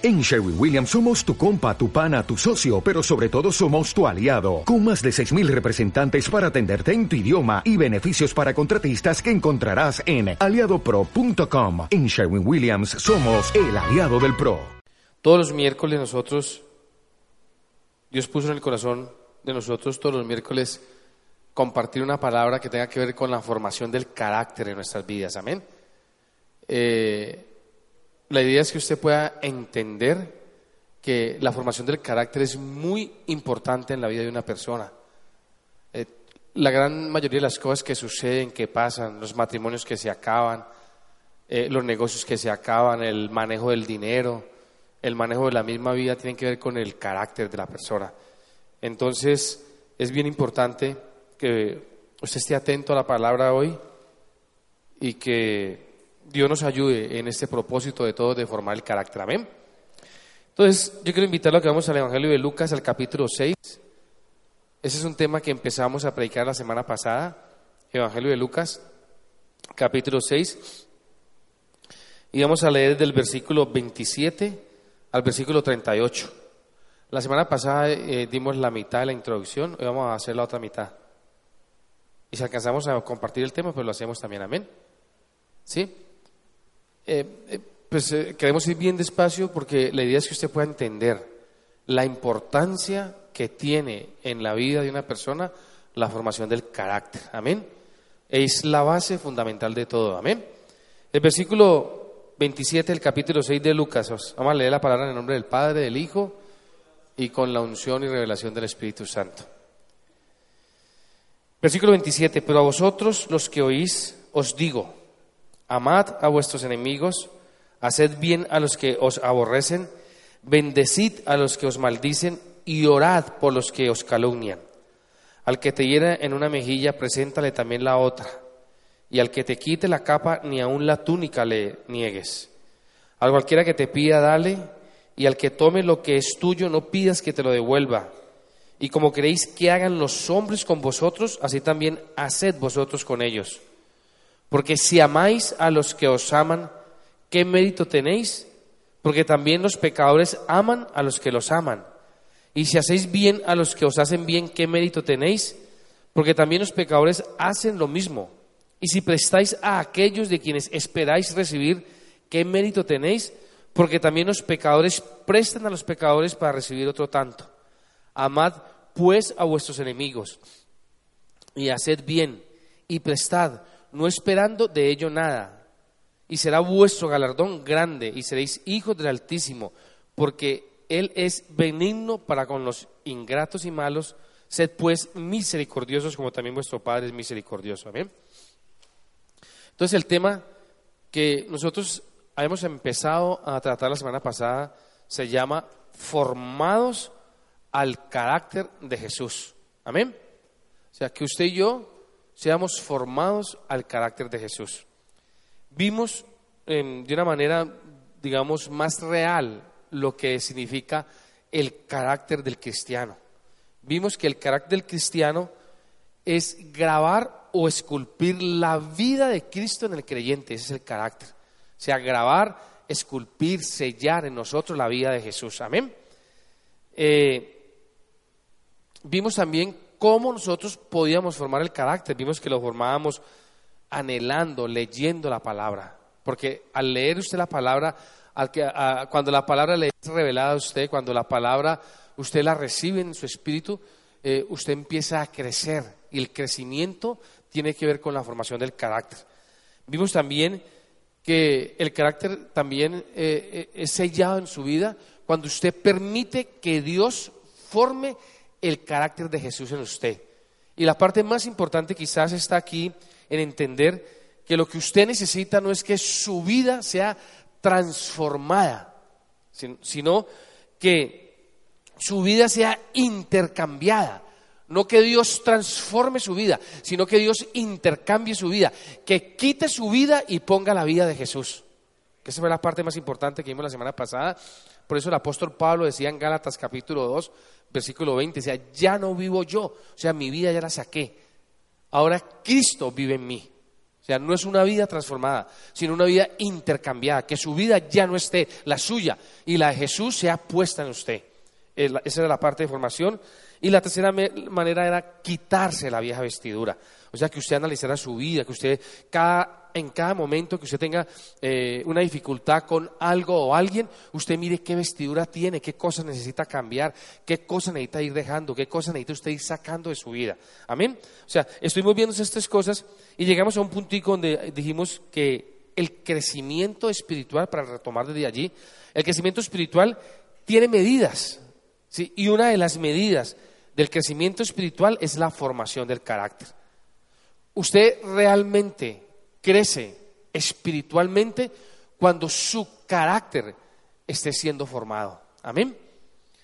En Sherwin Williams somos tu compa, tu pana, tu socio, pero sobre todo somos tu aliado, con más de 6.000 representantes para atenderte en tu idioma y beneficios para contratistas que encontrarás en aliadopro.com. En Sherwin Williams somos el aliado del PRO. Todos los miércoles nosotros, Dios puso en el corazón de nosotros todos los miércoles compartir una palabra que tenga que ver con la formación del carácter en nuestras vidas. Amén. Eh, la idea es que usted pueda entender que la formación del carácter es muy importante en la vida de una persona. Eh, la gran mayoría de las cosas que suceden, que pasan, los matrimonios que se acaban, eh, los negocios que se acaban, el manejo del dinero, el manejo de la misma vida, tienen que ver con el carácter de la persona. Entonces, es bien importante que usted esté atento a la palabra hoy y que Dios nos ayude en este propósito de todo de formar el carácter. Amén. Entonces, yo quiero invitarlo a que vamos al Evangelio de Lucas, al capítulo 6. Ese es un tema que empezamos a predicar la semana pasada. Evangelio de Lucas, capítulo 6. Y vamos a leer del versículo 27 al versículo 38. La semana pasada eh, dimos la mitad de la introducción, hoy vamos a hacer la otra mitad. Y si alcanzamos a compartir el tema, pues lo hacemos también. Amén. ¿Sí? Eh, eh, pues eh, queremos ir bien despacio porque la idea es que usted pueda entender la importancia que tiene en la vida de una persona la formación del carácter. Amén. Es la base fundamental de todo. Amén. El versículo 27 del capítulo 6 de Lucas. Vamos a leer la palabra en el nombre del Padre, del Hijo y con la unción y revelación del Espíritu Santo. Versículo 27. Pero a vosotros los que oís os digo Amad a vuestros enemigos, haced bien a los que os aborrecen, bendecid a los que os maldicen y orad por los que os calumnian. Al que te hiera en una mejilla, preséntale también la otra. Y al que te quite la capa, ni aun la túnica le niegues. Al cualquiera que te pida, dale, y al que tome lo que es tuyo, no pidas que te lo devuelva. Y como queréis que hagan los hombres con vosotros, así también haced vosotros con ellos. Porque si amáis a los que os aman, ¿qué mérito tenéis? Porque también los pecadores aman a los que los aman. Y si hacéis bien a los que os hacen bien, ¿qué mérito tenéis? Porque también los pecadores hacen lo mismo. Y si prestáis a aquellos de quienes esperáis recibir, ¿qué mérito tenéis? Porque también los pecadores prestan a los pecadores para recibir otro tanto. Amad pues a vuestros enemigos y haced bien y prestad no esperando de ello nada. Y será vuestro galardón grande y seréis hijos del Altísimo, porque Él es benigno para con los ingratos y malos. Sed pues misericordiosos como también vuestro Padre es misericordioso. Amén. Entonces el tema que nosotros hemos empezado a tratar la semana pasada se llama formados al carácter de Jesús. Amén. O sea, que usted y yo seamos formados al carácter de Jesús. Vimos de una manera, digamos, más real lo que significa el carácter del cristiano. Vimos que el carácter del cristiano es grabar o esculpir la vida de Cristo en el creyente, ese es el carácter. O sea, grabar, esculpir, sellar en nosotros la vida de Jesús. Amén. Eh, vimos también cómo nosotros podíamos formar el carácter. Vimos que lo formábamos anhelando, leyendo la palabra. Porque al leer usted la palabra, al que, cuando la palabra le es revelada a usted, cuando la palabra usted la recibe en su espíritu, eh, usted empieza a crecer. Y el crecimiento tiene que ver con la formación del carácter. Vimos también que el carácter también eh, eh, es sellado en su vida cuando usted permite que Dios forme el carácter de Jesús en usted. Y la parte más importante quizás está aquí en entender que lo que usted necesita no es que su vida sea transformada, sino que su vida sea intercambiada. No que Dios transforme su vida, sino que Dios intercambie su vida, que quite su vida y ponga la vida de Jesús. Que esa fue la parte más importante que vimos la semana pasada. Por eso el apóstol Pablo decía en Gálatas capítulo 2, versículo 20, decía, ya no vivo yo, o sea, mi vida ya la saqué. Ahora Cristo vive en mí. sea, no es una vida transformada, sino una vida intercambiada, que su vida ya no esté, la suya y la de Jesús sea puesta en usted. Esa era la parte de formación. Y la tercera manera era quitarse la vieja vestidura. O sea, que usted analizara su vida, que usted en cada momento que usted tenga eh, una dificultad con algo o alguien, usted mire qué vestidura tiene, qué cosas necesita cambiar, qué cosas necesita ir dejando, qué cosas necesita usted ir sacando de su vida. Amén. O sea, estuvimos viendo estas cosas y llegamos a un puntico donde dijimos que el crecimiento espiritual, para retomar desde allí, el crecimiento espiritual tiene medidas. Y una de las medidas del crecimiento espiritual es la formación del carácter. Usted realmente crece espiritualmente cuando su carácter esté siendo formado. Amén.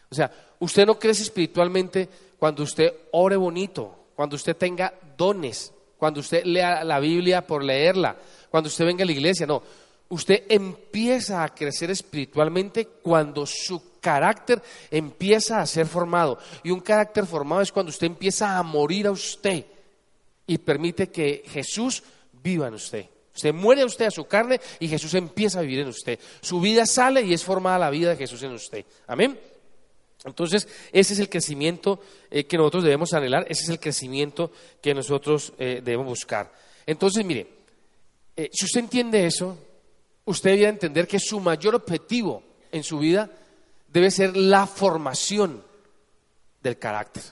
O sea, usted no crece espiritualmente cuando usted ore bonito, cuando usted tenga dones, cuando usted lea la Biblia por leerla, cuando usted venga a la iglesia, no. Usted empieza a crecer espiritualmente cuando su carácter empieza a ser formado. Y un carácter formado es cuando usted empieza a morir a usted y permite que Jesús viva en usted. Usted muere a usted a su carne y Jesús empieza a vivir en usted. Su vida sale y es formada la vida de Jesús en usted. Amén. Entonces, ese es el crecimiento eh, que nosotros debemos anhelar, ese es el crecimiento que nosotros eh, debemos buscar. Entonces, mire, eh, si usted entiende eso, usted debería entender que su mayor objetivo en su vida debe ser la formación del carácter.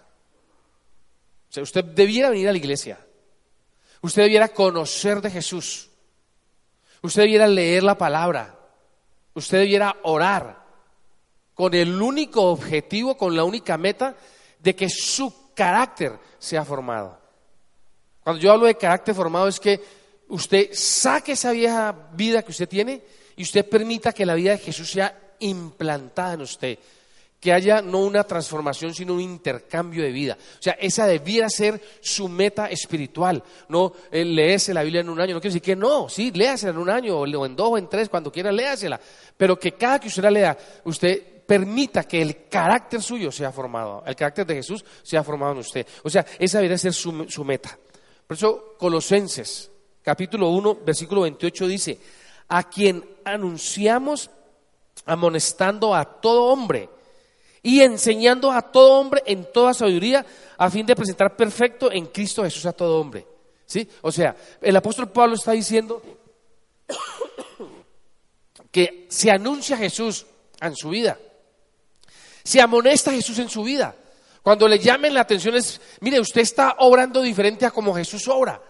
O sea, usted debiera venir a la iglesia, usted debiera conocer de Jesús, usted debiera leer la palabra, usted debiera orar con el único objetivo, con la única meta de que su carácter sea formado. Cuando yo hablo de carácter formado es que usted saque esa vieja vida que usted tiene y usted permita que la vida de Jesús sea implantada en usted. Que haya no una transformación, sino un intercambio de vida. O sea, esa debiera ser su meta espiritual. No eh, leerse la Biblia en un año. No quiere decir que no, sí, léasela en un año, o en dos, o en tres, cuando quiera, léasela. Pero que cada que usted la lea, usted permita que el carácter suyo sea formado, el carácter de Jesús sea formado en usted. O sea, esa debería ser su, su meta. Por eso, Colosenses, capítulo 1, versículo 28 dice, a quien anunciamos amonestando a todo hombre y enseñando a todo hombre en toda sabiduría a fin de presentar perfecto en Cristo Jesús a todo hombre. ¿Sí? O sea, el apóstol Pablo está diciendo que se anuncia Jesús en su vida. Se amonesta Jesús en su vida. Cuando le llamen la atención es, mire, usted está obrando diferente a como Jesús obra.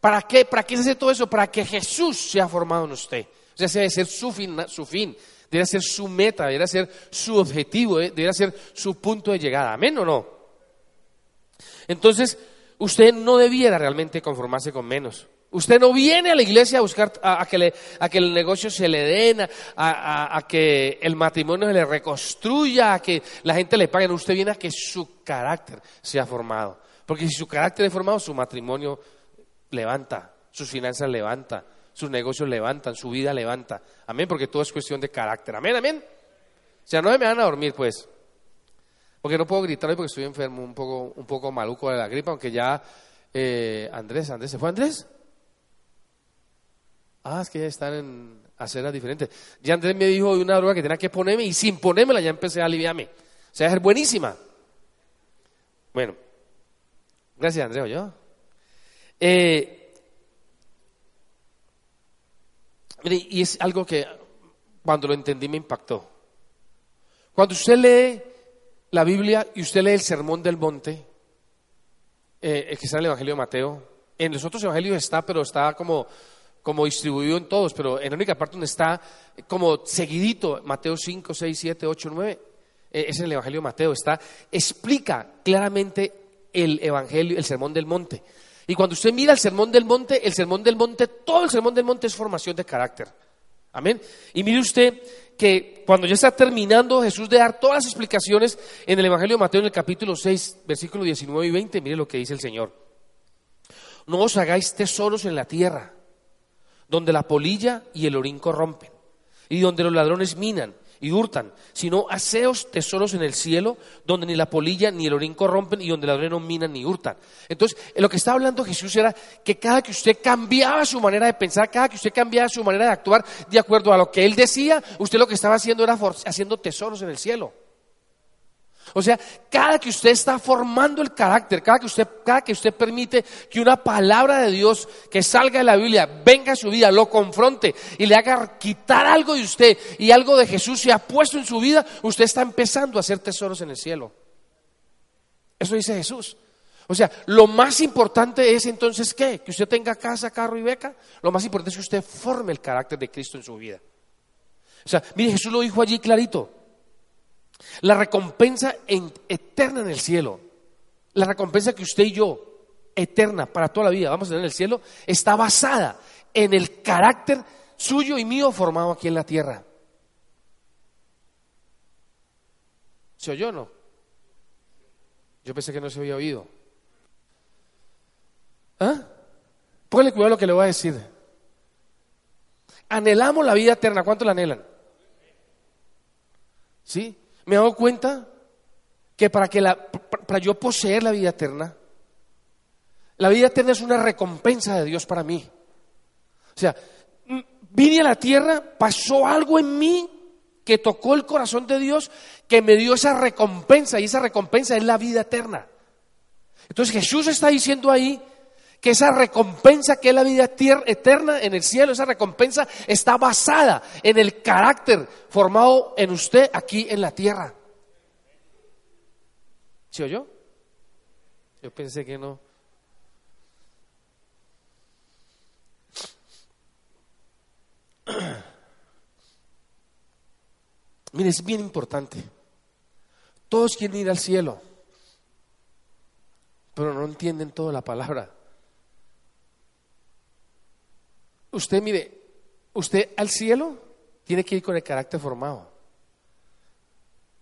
¿Para qué? ¿Para qué se hace todo eso? Para que Jesús sea formado en usted. O sea, ese debe ser su fin, su fin debería ser su meta, debería ser su objetivo, eh, debería ser su punto de llegada. ¿Amén o no? Entonces, usted no debiera realmente conformarse con menos. Usted no viene a la iglesia a buscar a, que, el negocio se le den, a, que el matrimonio se le reconstruya, a que la gente le pague. Usted viene a que su carácter sea formado. Porque si su carácter es formado, su matrimonio levanta, sus finanzas levanta, sus negocios levantan, su vida levanta. Amén, porque todo es cuestión de carácter. Amén, amén. O sea, no me van a dormir, pues. Porque no puedo gritar hoy porque estoy enfermo, un poco, un poco maluco de la gripa, aunque ya eh, Andrés, Andrés, ¿se fue Andrés? Ah, es que ya están en aceras diferentes. Ya Andrés me dijo de una droga que tenía que ponerme y sin ponérmela ya empecé a aliviarme. O sea, es buenísima. Bueno, gracias Andrés, yo. Eh, y es algo que cuando lo entendí me impactó. Cuando usted lee la Biblia y usted lee el Sermón del Monte, eh, que está en el Evangelio de Mateo, en los otros evangelios está, pero está como, como distribuido en todos, pero en la única parte donde está como seguidito, Mateo 5, 6, 7, 8, 9, es en el Evangelio de Mateo, está, explica claramente el Evangelio, el Sermón del Monte. Y cuando usted mira el sermón del monte, el sermón del monte, todo el sermón del monte es formación de carácter. Amén. Y mire usted que cuando ya está terminando Jesús de dar todas las explicaciones en el Evangelio de Mateo en el capítulo 6, versículos 19 y 20, mire lo que dice el Señor. No os hagáis tesoros en la tierra, donde la polilla y el orín corrompen, y donde los ladrones minan, y hurtan, sino haceos tesoros en el cielo, donde ni la polilla ni el orín corrompen y donde la no minan ni hurtan. Entonces, lo que estaba hablando Jesús era que cada que usted cambiaba su manera de pensar, cada que usted cambiaba su manera de actuar de acuerdo a lo que él decía, usted lo que estaba haciendo era haciendo tesoros en el cielo. O sea, cada que usted está formando el carácter, cada que usted, cada que usted permite que una palabra de Dios que salga de la Biblia venga a su vida, lo confronte y le haga quitar algo de usted y algo de Jesús se ha puesto en su vida, usted está empezando a hacer tesoros en el cielo. Eso dice Jesús. O sea, lo más importante es entonces ¿qué? Que usted tenga casa, carro y beca. Lo más importante es que usted forme el carácter de Cristo en su vida. O sea, mire, Jesús lo dijo allí clarito. La recompensa eterna en el cielo, la recompensa que usted y yo, eterna para toda la vida, vamos a tener en el cielo, está basada en el carácter suyo y mío formado aquí en la tierra. ¿Se oyó o no? Yo pensé que no se había oído. ¿Ah? Póngale cuidado lo que le voy a decir. Anhelamos la vida eterna. ¿Cuánto la anhelan? ¿Sí? Me he dado cuenta que para, que para yo poseer la vida eterna, la vida eterna es una recompensa de Dios para mí. O sea, vine a la tierra, pasó algo en mí que tocó el corazón de Dios, que me dio esa recompensa, y esa recompensa es la vida eterna. Entonces Jesús está diciendo ahí que esa recompensa que es la vida eterna en el cielo, esa recompensa está basada en el carácter formado en usted aquí en la tierra. ¿Sí oyó? Yo pensé que no. Mire, es bien importante. Todos quieren ir al cielo, pero no entienden toda la palabra. Usted, mire, usted al cielo tiene que ir con el carácter formado,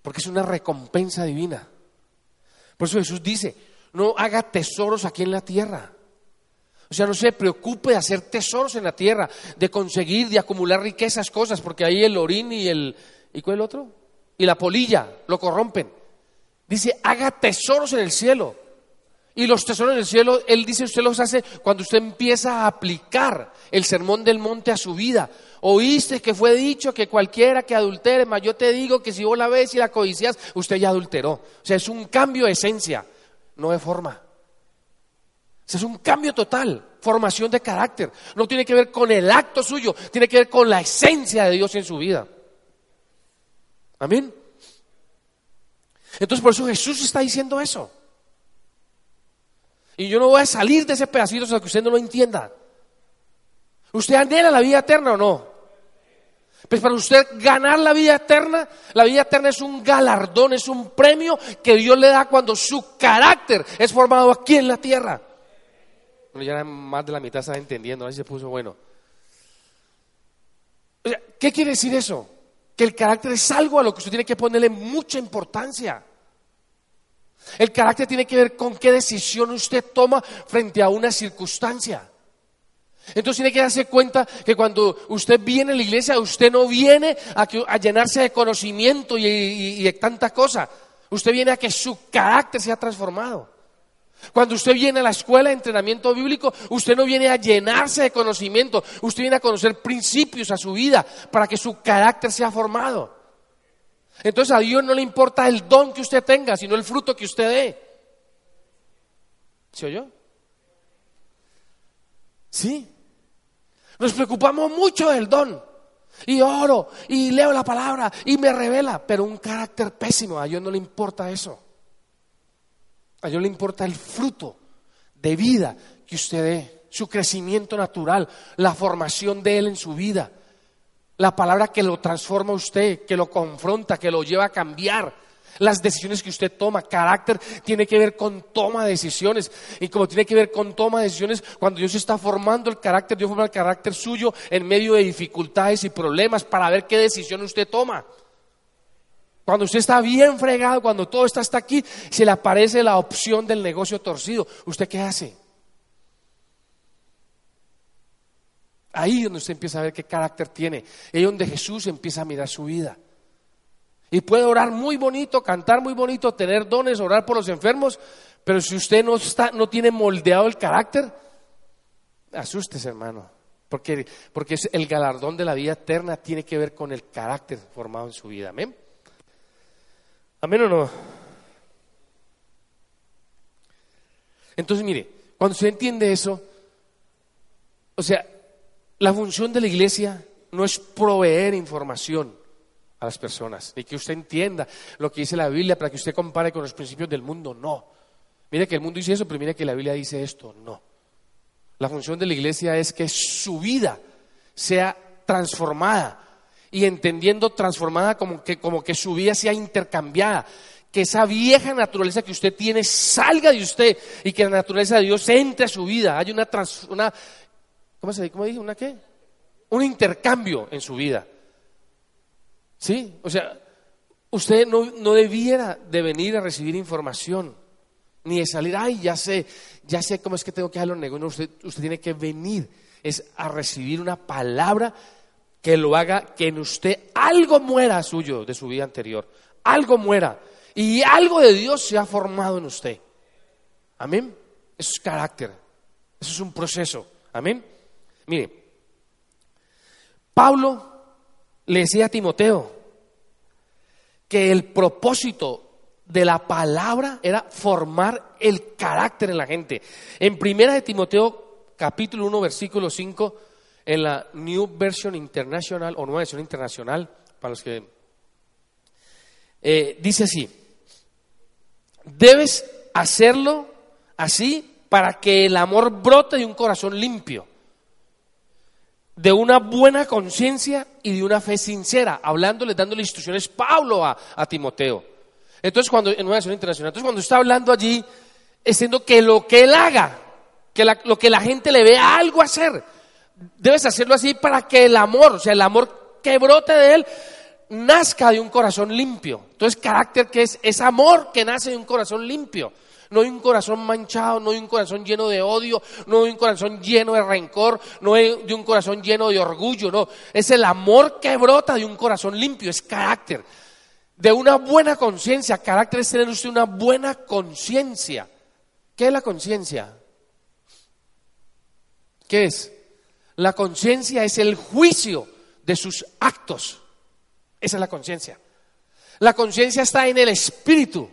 porque es una recompensa divina. Por eso Jesús dice, no haga tesoros aquí en la tierra. O sea, no se preocupe de hacer tesoros en la tierra, de conseguir, de acumular riquezas, cosas, porque ahí el orín y el... ¿Y cuál el otro? Y la polilla lo corrompen. Dice, haga tesoros en el cielo. Y los tesoros del cielo, Él dice, usted los hace cuando usted empieza a aplicar el sermón del monte a su vida. Oíste que fue dicho que cualquiera que adultere, mas yo te digo que si vos la ves y la codicias, usted ya adulteró. O sea, es un cambio de esencia, no de forma. O sea, es un cambio total, formación de carácter. No tiene que ver con el acto suyo, tiene que ver con la esencia de Dios en su vida. Amén. Entonces por eso Jesús está diciendo eso. Y yo no voy a salir de ese pedacito hasta que usted no lo entienda. ¿Usted anhela la vida eterna o no? Pues para usted ganar la vida eterna, la vida eterna es un galardón, es un premio que Dios le da cuando su carácter es formado aquí en la tierra. Bueno, ya más de la mitad está entendiendo, ahí se puso bueno. ¿Qué quiere decir eso? Que el carácter es algo a lo que usted tiene que ponerle mucha importancia. El carácter tiene que ver con qué decisión usted toma frente a una circunstancia. Entonces tiene que darse cuenta que cuando usted viene a la iglesia, usted no viene a, llenarse de conocimiento y, de tanta cosa. Usted viene a que su carácter sea transformado. Cuando usted viene a la escuela de entrenamiento bíblico, usted no viene a llenarse de conocimiento, usted viene a conocer principios a su vida para que su carácter sea formado. Entonces a Dios no le importa el don que usted tenga, sino el fruto que usted dé. ¿Se oyó? Sí. Nos preocupamos mucho del don. Y oro, y leo la palabra, y me revela, pero un carácter pésimo. A Dios no le importa eso. A Dios le importa el fruto de vida que usted dé, su crecimiento natural, la formación de Él en su vida. La palabra que lo transforma a usted, que lo confronta, que lo lleva a cambiar. Las decisiones que usted toma, carácter tiene que ver con toma de decisiones. Y como tiene que ver con toma de decisiones, cuando Dios está formando el carácter, Dios forma el carácter suyo en medio de dificultades y problemas para ver qué decisión usted toma. Cuando usted está bien fregado, cuando todo está hasta aquí, se le aparece la opción del negocio torcido. ¿Usted qué hace? Ahí es donde usted empieza a ver qué carácter tiene. Ahí es donde Jesús empieza a mirar su vida. Y puede orar muy bonito, cantar muy bonito, tener dones, orar por los enfermos, pero si usted no, está, no tiene moldeado el carácter, asustes hermano, porque, porque es el galardón de la vida eterna tiene que ver con el carácter formado en su vida. Amén. Amén o no. Entonces, mire, cuando usted entiende eso, o sea, la función de la iglesia no es proveer información a las personas, ni que usted entienda lo que dice la Biblia para que usted compare con los principios del mundo, no. Mire que el mundo dice eso, pero mire que la Biblia dice esto, no. La función de la iglesia es que su vida sea transformada y entendiendo transformada como que, como que su vida sea intercambiada, que esa vieja naturaleza que usted tiene salga de usted y que la naturaleza de Dios entre a su vida. Hay una, una ¿cómo se? ¿Cómo dije? ¿Una qué? Un intercambio en su vida. ¿Sí? O sea, usted no, no debiera de venir a recibir información, ni de salir, ay, ya sé, ya sé cómo es que tengo que hacer los negocios. usted, usted tiene que venir, es a recibir una palabra que lo haga, que en usted algo muera suyo de su vida anterior, algo muera y algo de Dios se ha formado en usted. Amén. Eso es carácter, eso es un proceso. Amén. Mire, Pablo le decía a Timoteo que el propósito de la palabra era formar el carácter en la gente. En primera de Timoteo, capítulo 1, versículo 5, en la New Version International o Nueva Versión Internacional, para los que... Eh, dice así, debes hacerlo así para que el amor brote de un corazón limpio de una buena conciencia y de una fe sincera, hablándole, dándole instrucciones Pablo a, Timoteo. Entonces, cuando, en una nación internacional, entonces cuando está hablando allí, diciendo que lo que él haga, que lo que la gente le vea algo hacer, debes hacerlo así para que el amor, o sea, el amor que brote de él, nazca de un corazón limpio. Entonces, carácter que es, es amor que nace de un corazón limpio. No hay un corazón manchado, no hay un corazón lleno de odio, no hay un corazón lleno de rencor, no hay de un corazón lleno de orgullo, no. Es el amor que brota de un corazón limpio, es carácter. De una buena conciencia, carácter es tener usted una buena conciencia. ¿Qué es la conciencia? ¿Qué es? La conciencia es el juicio de sus actos. Esa es la conciencia. La conciencia está en el espíritu.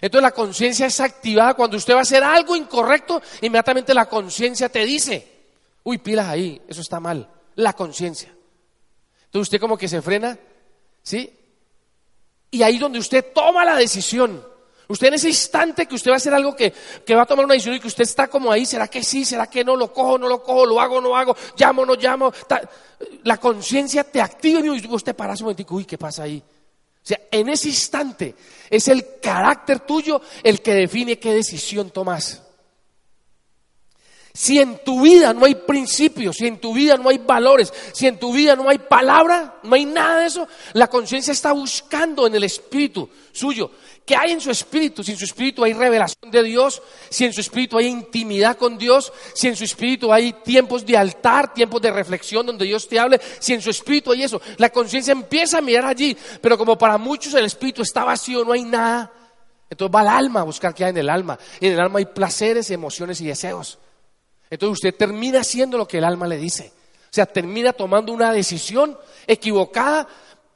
Entonces la conciencia es activada cuando usted va a hacer algo incorrecto, inmediatamente la conciencia te dice, uy, pilas ahí, eso está mal. La conciencia. Entonces usted como que se frena, ¿sí? Y ahí donde usted toma la decisión. Usted en ese instante que usted va a hacer algo que, va a tomar una decisión y que usted está como ahí, ¿será que sí? ¿Será que no? ¿Lo cojo? ¿No lo cojo? ¿Lo hago? ¿No hago? ¿Llamo? ¿No llamo? La conciencia te activa y usted para un momentico, uy, ¿qué pasa ahí? O sea, en ese instante es el carácter tuyo el que define qué decisión tomas. Si en tu vida no hay principios, si en tu vida no hay valores, si en tu vida no hay palabra, no hay nada de eso, la conciencia está buscando en el espíritu suyo. ¿Qué hay en su espíritu? Si en su espíritu hay revelación de Dios, si en su espíritu hay intimidad con Dios, si en su espíritu hay tiempos de altar, tiempos de reflexión donde Dios te hable, si en su espíritu hay eso, la conciencia empieza a mirar allí, pero como para muchos el espíritu está vacío, no hay nada, entonces va al alma a buscar qué hay en el alma. Y en el alma hay placeres, emociones y deseos. Entonces usted termina haciendo lo que el alma le dice. O sea, termina tomando una decisión equivocada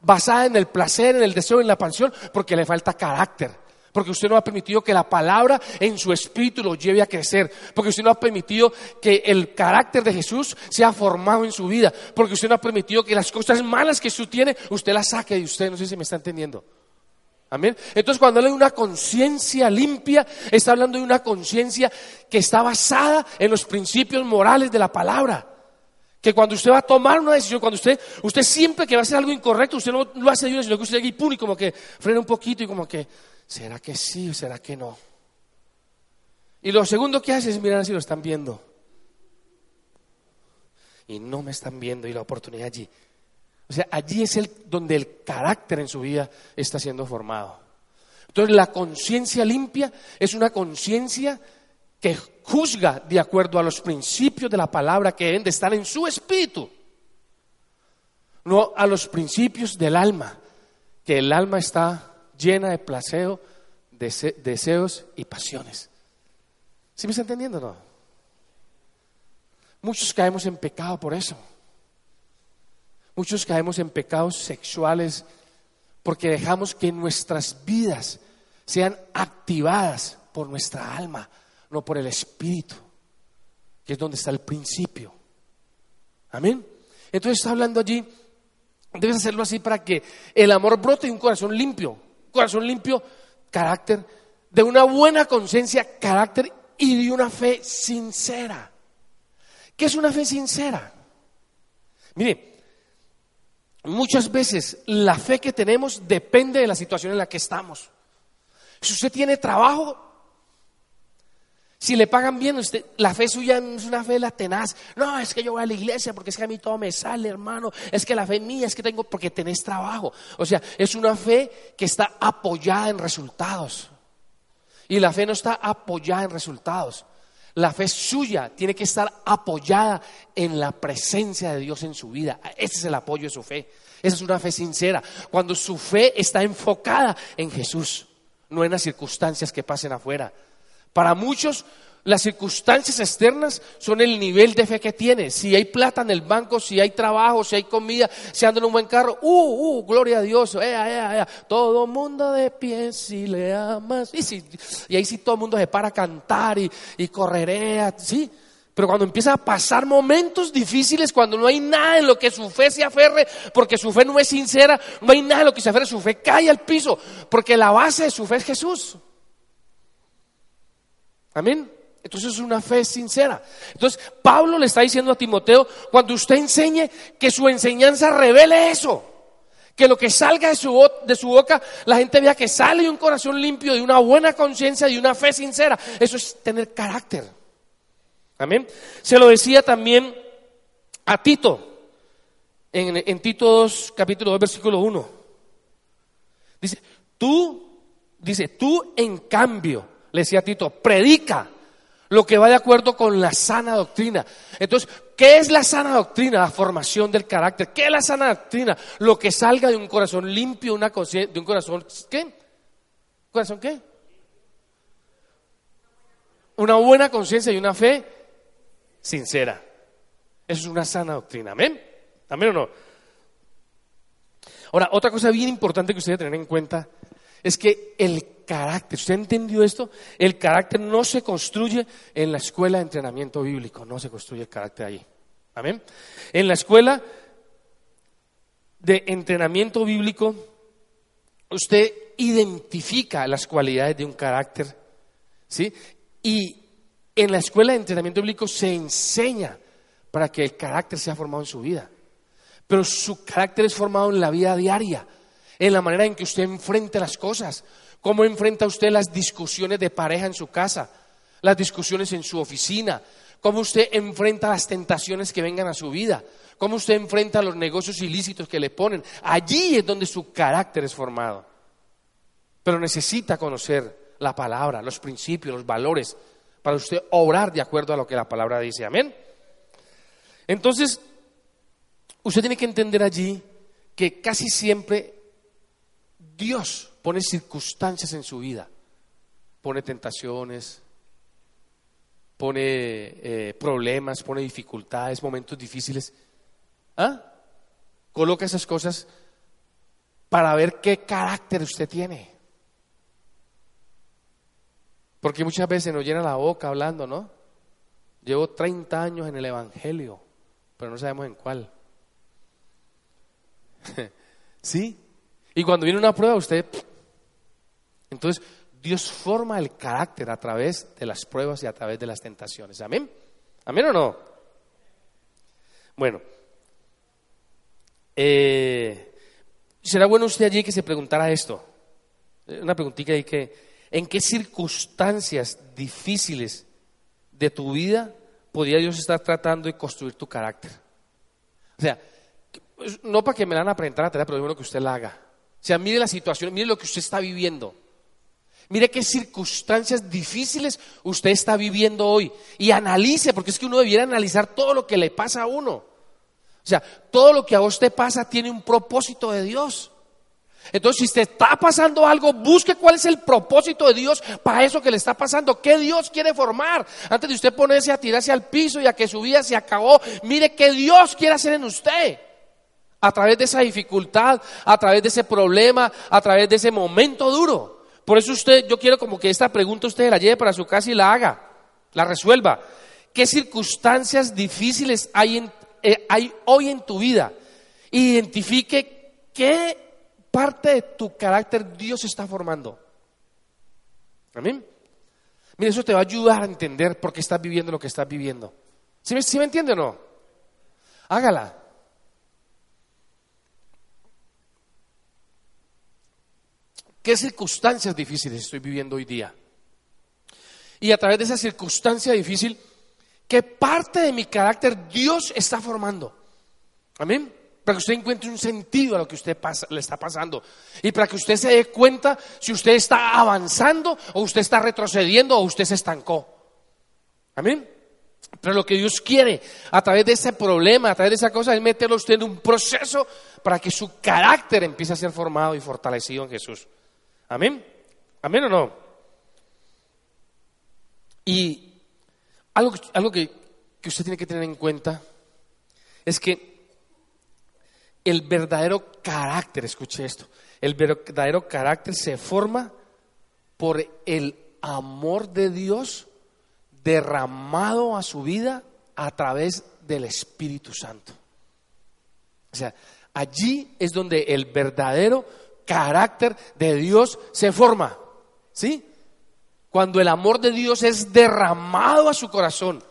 basada en el placer, en el deseo, en la pasión, porque le falta carácter. Porque usted no ha permitido que la palabra en su espíritu lo lleve a crecer. Porque usted no ha permitido que el carácter de Jesús sea formado en su vida. Porque usted no ha permitido que las cosas malas que usted tiene, usted las saque de usted. No sé si me está entendiendo. Amén. Entonces, cuando habla de una conciencia limpia, está hablando de una conciencia que está basada en los principios morales de la palabra. Que cuando usted va a tomar una decisión, cuando usted, usted siempre que va a hacer algo incorrecto, usted no lo hace de una, sino que usted y como que frena un poquito y como que, ¿será que sí o será que no? Y lo segundo que hace es mirar si lo están viendo. Y no me están viendo y la oportunidad allí. O sea, allí es el, donde el carácter en su vida está siendo formado. Entonces, la conciencia limpia es una conciencia que juzga de acuerdo a los principios de la palabra que deben de estar en su espíritu, no a los principios del alma que el alma está llena de placeo, deseos y pasiones. ¿Sí me está entendiendo o no? Muchos caemos en pecado por eso. Muchos caemos en pecados sexuales porque dejamos que nuestras vidas sean activadas por nuestra alma, no por el espíritu, que es donde está el principio. Amén. Entonces está hablando allí, debes hacerlo así para que el amor brote y un corazón limpio, corazón limpio, carácter, de una buena conciencia, carácter y de una fe sincera. ¿Qué es una fe sincera? Mire, muchas veces la fe que tenemos depende de la situación en la que estamos. Si usted tiene trabajo, si le pagan bien, usted, la fe suya es una fe la tenaz. No, es que yo voy a la iglesia porque es que a mí todo me sale, hermano. Es que la fe mía es que tengo porque tenés trabajo. O sea, es una fe que está apoyada en resultados. Y la fe no está apoyada en resultados. La fe suya tiene que estar apoyada en la presencia de Dios en su vida. Ese es el apoyo de su fe. Esa es una fe sincera. Cuando su fe está enfocada en Jesús, no en las circunstancias que pasen afuera. Para muchos, las circunstancias externas son el nivel de fe que tiene. Si hay plata en el banco, si hay trabajo, si hay comida, si anda en un buen carro, uh, uh, gloria a Dios, ea, ea, ea. todo mundo de pie si le amas. Y, y ahí sí todo el mundo se para a cantar y, y correrea, sí. Pero cuando empieza a pasar momentos difíciles, cuando no hay nada en lo que su fe se aferre, porque su fe no es sincera, no hay nada en lo que se aferre, su fe cae al piso, porque la base de su fe es Jesús. Amén. Entonces es una fe sincera. Entonces Pablo le está diciendo a Timoteo, cuando usted enseñe, que su enseñanza revele eso. Que lo que salga de su, de su boca, la gente vea que sale de un corazón limpio, de una buena conciencia, y una fe sincera. Eso es tener carácter. Amén. Se lo decía también a Tito, en, en Tito 2, capítulo 2, versículo 1. Dice, tú, dice, tú en cambio, le decía a Tito, predica lo que va de acuerdo con la sana doctrina. Entonces, ¿qué es la sana doctrina? La formación del carácter. ¿Qué es la sana doctrina? Lo que salga de un corazón limpio, una de un corazón, ¿qué? ¿Corazón qué? Una buena conciencia y una fe sincera. Eso es una sana doctrina. ¿Amén? ¿Amén o no? Ahora, otra cosa bien importante que usted debe en cuenta es que el carácter, ¿usted entendió esto? El carácter no se construye en la escuela de entrenamiento bíblico, no se construye el carácter ahí. Amén. En la escuela de entrenamiento bíblico, usted identifica las cualidades de un carácter, ¿sí? Y en la escuela de entrenamiento bíblico se enseña para que el carácter sea formado en su vida. Pero su carácter es formado en la vida diaria en la manera en que usted enfrenta las cosas. ¿Cómo enfrenta usted las discusiones de pareja en su casa? Las discusiones en su oficina. ¿Cómo usted enfrenta las tentaciones que vengan a su vida? ¿Cómo usted enfrenta los negocios ilícitos que le ponen? Allí es donde su carácter es formado. Pero necesita conocer la palabra, los principios, los valores, para usted obrar de acuerdo a lo que la palabra dice. Amén. Entonces, usted tiene que entender allí que casi siempre Dios pone circunstancias en su vida, pone tentaciones, pone eh, problemas, pone dificultades, momentos difíciles. ¿Ah? Coloca esas cosas para ver qué carácter usted tiene. Porque muchas veces nos llena la boca hablando, ¿no? Llevo 30 años en el Evangelio, pero no sabemos en cuál. ¿Sí? Y cuando viene una prueba, usted... Entonces, Dios forma el carácter a través de las pruebas y a través de las tentaciones. Amén. Amén o no. Bueno, eh, será bueno usted allí que se preguntara esto. Eh, una preguntita ahí que, ¿en qué circunstancias difíciles de tu vida podría Dios estar tratando de construir tu carácter? O sea, no para que me la van a presentar a tarea, pero es bueno que usted la haga. O sea, mire la situación, mire lo que usted está viviendo. Mire qué circunstancias difíciles usted está viviendo hoy. Y analice, porque es que uno debiera analizar todo lo que le pasa a uno. O sea, todo lo que a usted pasa tiene un propósito de Dios. Entonces, si usted está pasando algo, busque cuál es el propósito de Dios para eso que le está pasando. ¿Qué Dios quiere formar? Antes de usted ponerse a tirarse al piso y a que su vida se acabó, mire qué Dios quiere hacer en usted. A través de esa dificultad, a través de ese problema, a través de ese momento duro. Por eso usted, yo quiero como que esta pregunta usted la lleve para su casa y la haga, la resuelva. ¿Qué circunstancias difíciles hay, eh, hoy en tu vida? Identifique qué parte de tu carácter Dios está formando. Amén. Mira, eso te va a ayudar a entender por qué estás viviendo lo que estás viviendo. ¿Sí me, me entiende o no? Hágala. ¿Qué circunstancias difíciles estoy viviendo hoy día? Y a través de esa circunstancia difícil, ¿qué parte de mi carácter Dios está formando? Amén para que usted encuentre un sentido a lo que usted le está pasando y para que usted se dé cuenta si usted está avanzando o usted está retrocediendo o usted se estancó. Amén. Pero lo que Dios quiere a través de ese problema, a través de esa cosa, es meterlo usted en un proceso para que su carácter empiece a ser formado y fortalecido en Jesús. Amén. Amén o no. Y algo, algo que, que usted tiene que tener en cuenta es que el verdadero carácter, escuche esto, el verdadero carácter se forma por el amor de Dios derramado a su vida a través del Espíritu Santo. O sea, allí es donde el verdadero carácter de Dios se forma. ¿Sí? Cuando el amor de Dios es derramado a su corazón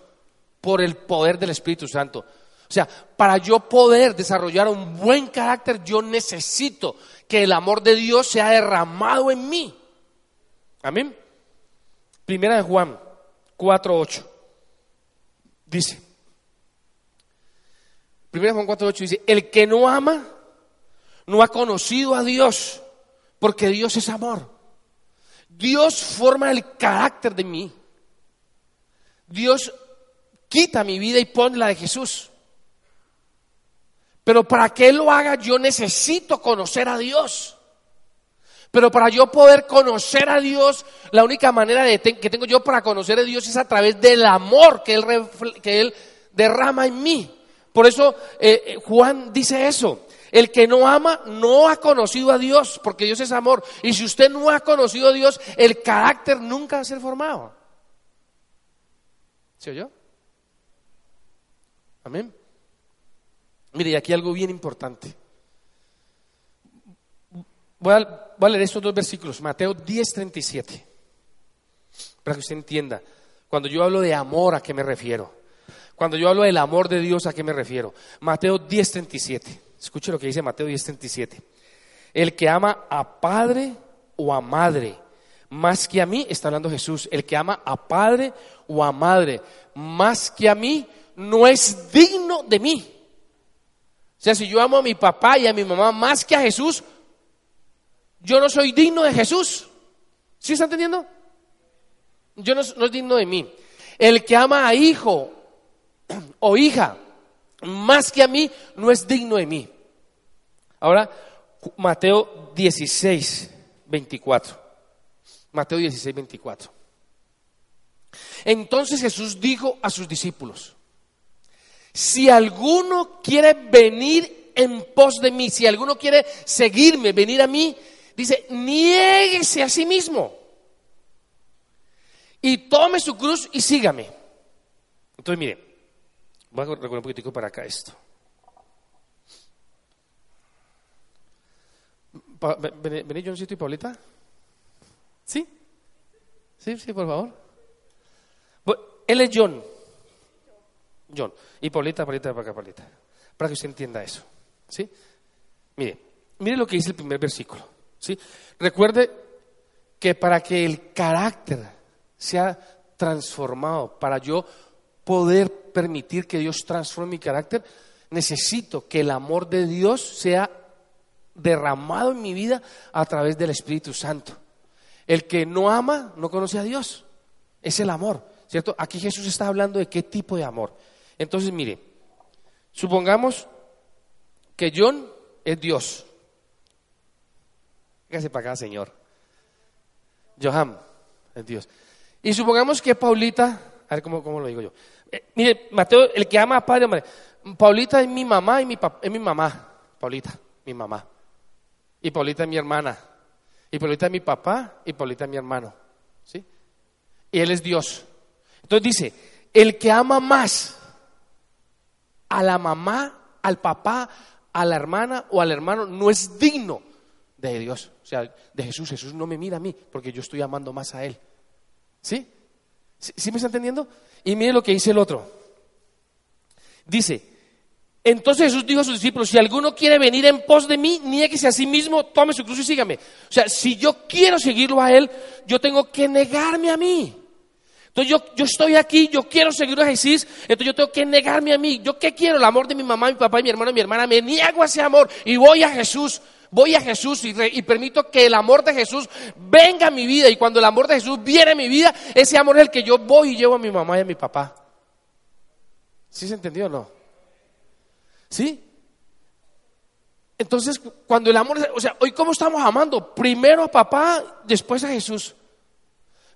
por el poder del Espíritu Santo. O sea, para yo poder desarrollar un buen carácter, yo necesito que el amor de Dios sea derramado en mí. Amén. Primera de Juan 4.8 dice, Primera de Juan 4.8 dice, el que no ama no ha conocido a Dios, porque Dios es amor. Dios forma el carácter de mí. Dios quita mi vida y pone la de Jesús. Pero para que Él lo haga yo necesito conocer a Dios. Pero para yo poder conocer a Dios, la única manera de que tengo yo para conocer a Dios es a través del amor que Él, que él derrama en mí. Por eso eh, eh, Juan dice eso. El que no ama no ha conocido a Dios, porque Dios es amor. Y si usted no ha conocido a Dios, el carácter nunca va a ser formado. ¿Se oyó? Amén. Mire, y aquí algo bien importante. Voy a, leer estos dos versículos, Mateo 10, 37, para que usted entienda. Cuando yo hablo de amor, ¿a qué me refiero? Cuando yo hablo del amor de Dios, ¿a qué me refiero? Mateo 10, 37. Escuche lo que dice Mateo 10, 37. El que ama a padre o a madre, más que a mí, está hablando Jesús, el que ama a padre o a madre, más que a mí, no es digno de mí. O sea, si yo amo a mi papá y a mi mamá más que a Jesús, yo no soy digno de Jesús. ¿Sí está entendiendo? Yo no, no es digno de mí. El que ama a hijo o hija más que a mí, no es digno de mí. Ahora, Mateo 16, 24. Mateo 16, 24. Entonces Jesús dijo a sus discípulos, si alguno quiere venir en pos de mí, si alguno quiere seguirme, venir a mí, dice, niéguese a sí mismo y tome su cruz y sígame. Entonces, mire, voy a recordar un poquitico para acá esto. ¿Vení Johncito y Paulita? ¿Sí? Sí, sí, por favor. Él es John. John. Y Paulita, Paulita, para acá, Paulita. Para que usted entienda eso. ¿Sí? Mire, mire lo que dice el primer versículo. ¿Sí? Recuerde que para que el carácter sea transformado, para yo poder permitir que Dios transforme mi carácter, necesito que el amor de Dios sea derramado en mi vida a través del Espíritu Santo. El que no ama no conoce a Dios. Es el amor, ¿cierto? Aquí Jesús está hablando de qué tipo de amor. Entonces, mire, supongamos que John es Dios. Hágase para acá, Señor. Johan, es Dios. Y supongamos que Paulita, a ver cómo, cómo lo digo yo. Eh, mire, Mateo, el que ama a padre, hombre, Paulita es mi mamá y mi papá, es mi mamá. Paulita, mi mamá. Y Paulita es mi hermana. Y Paulita es mi papá y Paulita es mi hermano. ¿Sí? Y él es Dios. Entonces dice, el que ama más a la mamá, al papá, a la hermana o al hermano no es digno de Dios. O sea, de Jesús. Jesús no me mira a mí porque yo estoy amando más a Él. ¿Sí? ¿Sí, me está entendiendo? Y mire lo que dice el otro. Dice, entonces Jesús dijo a sus discípulos, si alguno quiere venir en pos de mí, nieguese a sí mismo, tome su cruz y sígame. O sea, si yo quiero seguirlo a Él, yo tengo que negarme a mí. Entonces yo, yo estoy aquí, yo quiero seguir a Jesús, entonces yo tengo que negarme a mí. ¿Yo qué quiero? El amor de mi mamá, mi papá, mi hermano, mi hermana. Me niego a ese amor y voy a Jesús. Voy a Jesús y, permito que el amor de Jesús venga a mi vida. Y cuando el amor de Jesús viene a mi vida, ese amor es el que yo voy y llevo a mi mamá y a mi papá. ¿Sí se entendió o no? ¿Sí? Entonces, cuando el amor, o sea, hoy cómo estamos amando? Primero a papá, después a Jesús.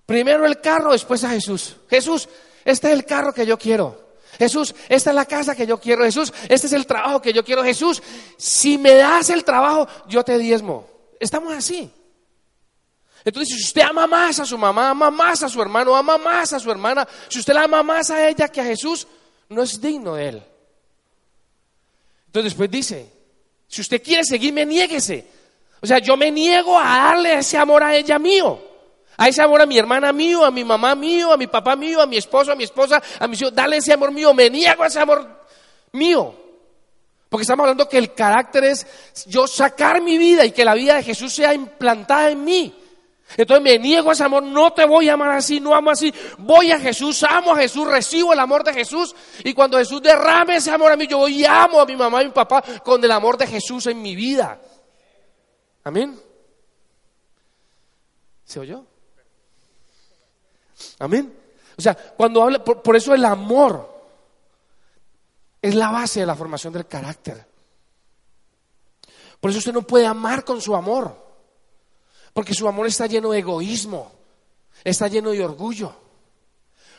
Primero el carro, después a Jesús. Jesús, este es el carro que yo quiero. Jesús, esta es la casa que yo quiero. Jesús, este es el trabajo que yo quiero. Jesús, si me das el trabajo, yo te diezmo. Estamos así. Entonces, si usted ama más a su mamá, ama más a su hermano, ama más a su hermana, si usted la ama más a ella que a Jesús, no es digno de él. Entonces después dice, si usted quiere seguirme, niéguese. O sea, yo me niego a darle ese amor a ella mío. A ese amor a mi hermana mío, a mi mamá mío, a mi papá mío, a mi esposo, a mi esposa, a mis hijos. Dale ese amor mío. Me niego a ese amor mío. Porque estamos hablando que el carácter es yo sacar mi vida y que la vida de Jesús sea implantada en mí. Entonces me niego a ese amor, no te voy a amar así, no amo así. Voy a Jesús, amo a Jesús, recibo el amor de Jesús. Y cuando Jesús derrame ese amor a mí, yo voy y amo a mi mamá y mi papá con el amor de Jesús en mi vida. Amén. ¿Se oyó? Amén. O sea, cuando habla, por, por eso el amor es la base de la formación del carácter. Por eso usted no puede amar con su amor. Porque su amor está lleno de egoísmo, está lleno de orgullo.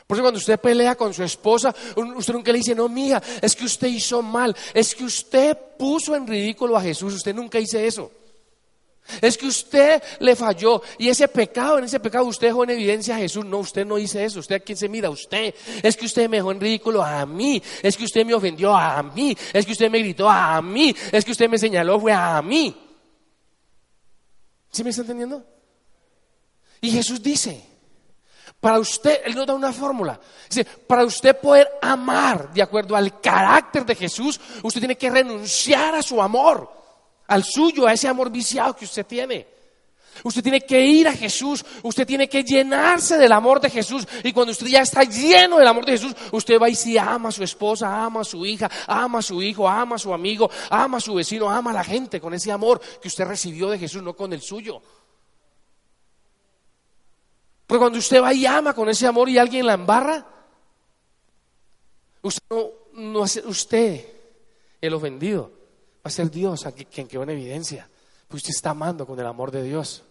Por eso cuando usted pelea con su esposa, usted nunca le dice, no, mía, es que usted hizo mal, es que usted puso en ridículo a Jesús, usted nunca dice eso. Es que usted le falló y ese pecado, en ese pecado usted dejó en evidencia a Jesús. No, usted no dice eso. ¿Usted a quién se mira? Usted. Es que usted me dejó en ridículo a mí. Es que usted me ofendió a mí. Es que usted me gritó a mí. Es que usted me señaló fue a mí. ¿Sí me está entendiendo? Y Jesús dice, para usted, Él nos da una fórmula. Dice, para usted poder amar de acuerdo al carácter de Jesús, usted tiene que renunciar a su amor, al suyo, a ese amor viciado que usted tiene. Usted tiene que ir a Jesús, usted tiene que llenarse del amor de Jesús. Y cuando usted ya está lleno del amor de Jesús, usted va y si ama a su esposa, ama a su hija, ama a su hijo, ama a su amigo, ama a su vecino, ama a la gente con ese amor que usted recibió de Jesús, no con el suyo. Porque cuando usted va y ama con ese amor y alguien la embarra, usted no, no es usted el ofendido, va a ser Dios quien quedó en evidencia. Pues usted está amando con el amor de Dios.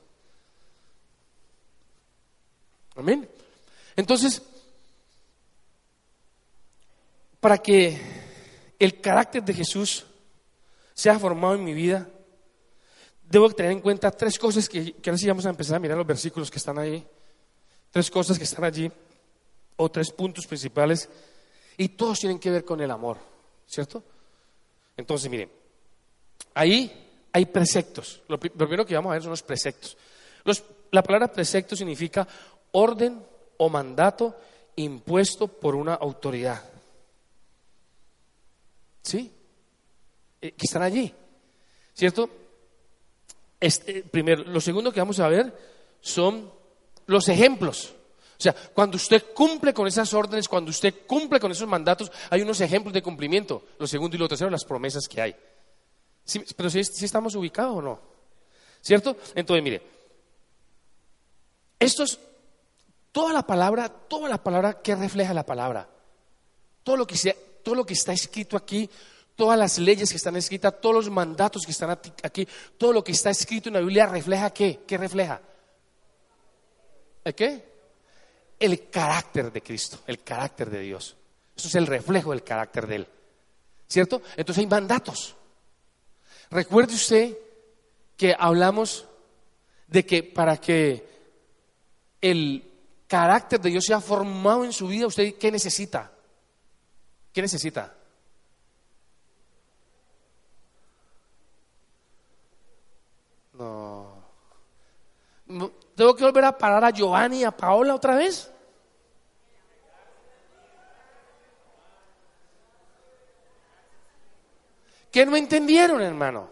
Amén. Entonces, para que el carácter de Jesús sea formado en mi vida, debo tener en cuenta tres cosas que, que ahora sí vamos a empezar a mirar los versículos que están ahí. Tres cosas que están allí, o tres puntos principales, y todos tienen que ver con el amor, ¿cierto? Entonces, miren, ahí hay preceptos. Lo, primero que vamos a ver son los preceptos. la palabra precepto significa orden o mandato impuesto por una autoridad. ¿Sí? Eh, que están allí. ¿Cierto? Este, primero, lo segundo que vamos a ver son los ejemplos. O sea, cuando usted cumple con esas órdenes, cuando usted cumple con esos mandatos, hay unos ejemplos de cumplimiento. Lo segundo y lo tercero, las promesas que hay pero si, estamos ubicados o no. ¿Cierto? Entonces, mire, esto es toda la palabra, toda la palabra que refleja la palabra. Todo lo que, todo lo que está escrito aquí, todas las leyes que están escritas, todos los mandatos que están aquí, todo lo que está escrito en la Biblia refleja qué? ¿Qué refleja? ¿El qué? El carácter de Cristo, el carácter de Dios. Eso es el reflejo del carácter de Él. ¿Cierto? Entonces hay mandatos. Recuerde usted que hablamos de que para que el carácter de Dios sea formado en su vida, ¿usted qué necesita? ¿Qué necesita? ¿Tengo que volver a parar a Giovanni y a Paola otra vez? ¿Qué no entendieron, hermano?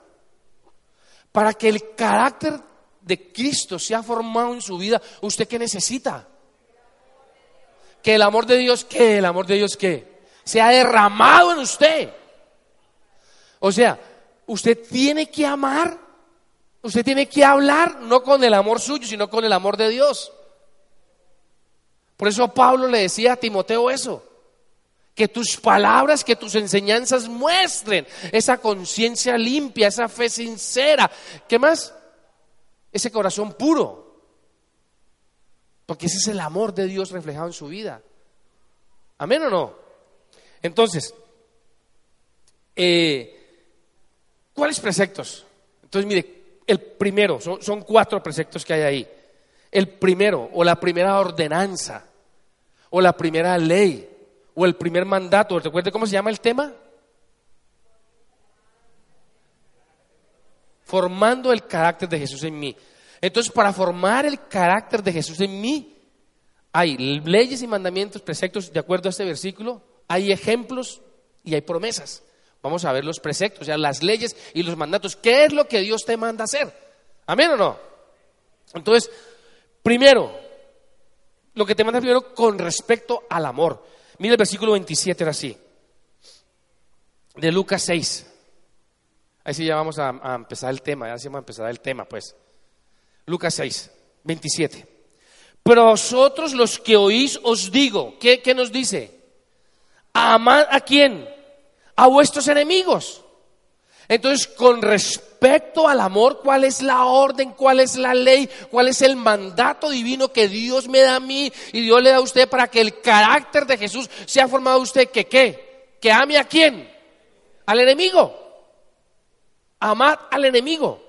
Para que el carácter de Cristo sea formado en su vida, ¿usted qué necesita? Que el amor de Dios, ¿qué? El amor de Dios, ¿qué? Sea derramado en usted. O sea, usted tiene que amar Usted tiene que hablar no con el amor suyo, sino con el amor de Dios. Por eso Pablo le decía a Timoteo eso, que tus palabras, que tus enseñanzas muestren esa conciencia limpia, esa fe sincera. ¿Qué más? Ese corazón puro. Porque ese es el amor de Dios reflejado en su vida. ¿Amén o no? Entonces, eh, ¿cuáles preceptos? Entonces, mire, el primero, son, cuatro preceptos que hay ahí. El primero, o la primera ordenanza, o la primera ley, o el primer mandato. ¿Recuerde cómo se llama el tema? Formando el carácter de Jesús en mí. Entonces, para formar el carácter de Jesús en mí, hay leyes y mandamientos, preceptos de acuerdo a este versículo, hay ejemplos y hay promesas. Vamos a ver los preceptos, o sea, las leyes y los mandatos. ¿Qué es lo que Dios te manda hacer? ¿Amén o no? Entonces, primero, lo que te manda primero con respecto al amor. Mira el versículo 27, era así. De Lucas 6. Ahí sí ya vamos a, empezar el tema, ya sí vamos a empezar el tema, pues. Lucas 6, 27. Pero vosotros los que oís os digo, ¿qué, qué nos dice? Amad a quién? a vuestros enemigos. Entonces, con respecto al amor, ¿cuál es la orden? ¿Cuál es la ley? ¿Cuál es el mandato divino que Dios me da a mí y Dios le da a usted para que el carácter de Jesús sea formado a usted? ¿Que qué? ¿Que ame a quién? Al enemigo. Amad al enemigo.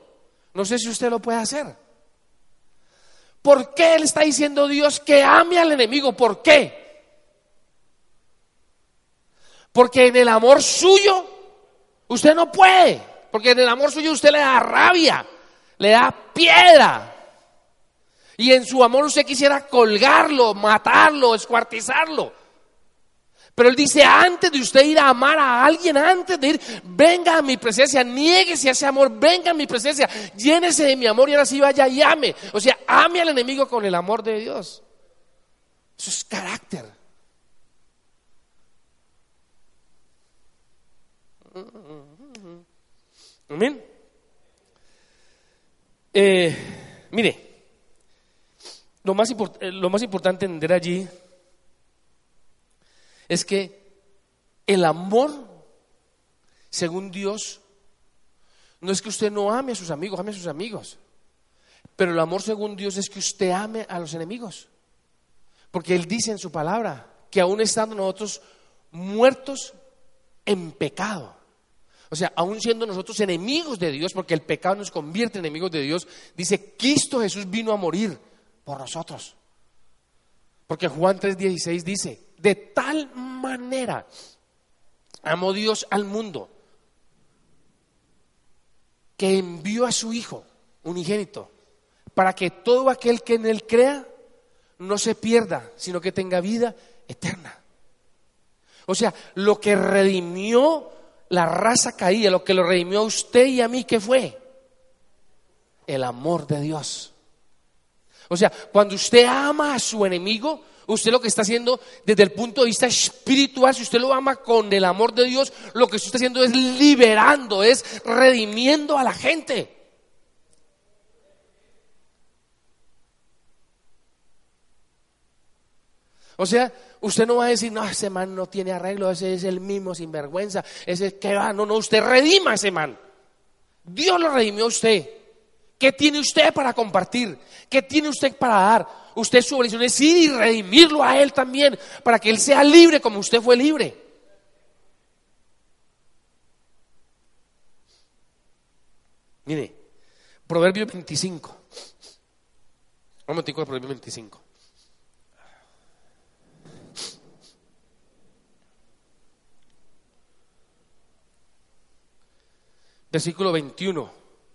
No sé si usted lo puede hacer. ¿Por qué le está diciendo Dios que ame al enemigo? ¿Por qué? Porque en el amor suyo usted no puede. Porque en el amor suyo usted le da rabia, le da piedra. Y en su amor usted quisiera colgarlo, matarlo, escuartizarlo. Pero él dice, antes de usted ir a amar a alguien, antes de ir, venga a mi presencia, niéguese a ese amor, venga a mi presencia, llénese de mi amor y ahora sí vaya y ame. O sea, ame al enemigo con el amor de Dios. Eso es carácter. Amén. Eh, mire, lo más, eh, lo más importante entender allí es que el amor, según Dios, no es que usted no ame a sus amigos, ame a sus amigos. Pero el amor según Dios es que usted ame a los enemigos. Porque Él dice en su palabra que aún estando nosotros muertos en pecado, o sea, aún siendo nosotros enemigos de Dios, porque el pecado nos convierte en enemigos de Dios, dice, Cristo Jesús vino a morir por nosotros. Porque Juan 3:16 dice, de tal manera amó Dios al mundo que envió a su Hijo unigénito para que todo aquel que en él crea no se pierda, sino que tenga vida eterna. O sea, lo que redimió la raza caía, lo que lo redimió a usted y a mí, ¿qué fue? El amor de Dios. O sea, cuando usted ama a su enemigo, usted lo que está haciendo desde el punto de vista espiritual, si usted lo ama con el amor de Dios, lo que usted está haciendo es liberando, es redimiendo a la gente. O sea, usted no va a decir, no, ese man no tiene arreglo, ese es el mismo sinvergüenza, ese que va, no, no, usted redima a ese man. Dios lo redimió a usted. ¿Qué tiene usted para compartir? ¿Qué tiene usted para dar? Usted su obligación es ir y redimirlo a él también, para que él sea libre como usted fue libre. Mire, Proverbio 25. Un momentico de Proverbio 25. Versículo 21,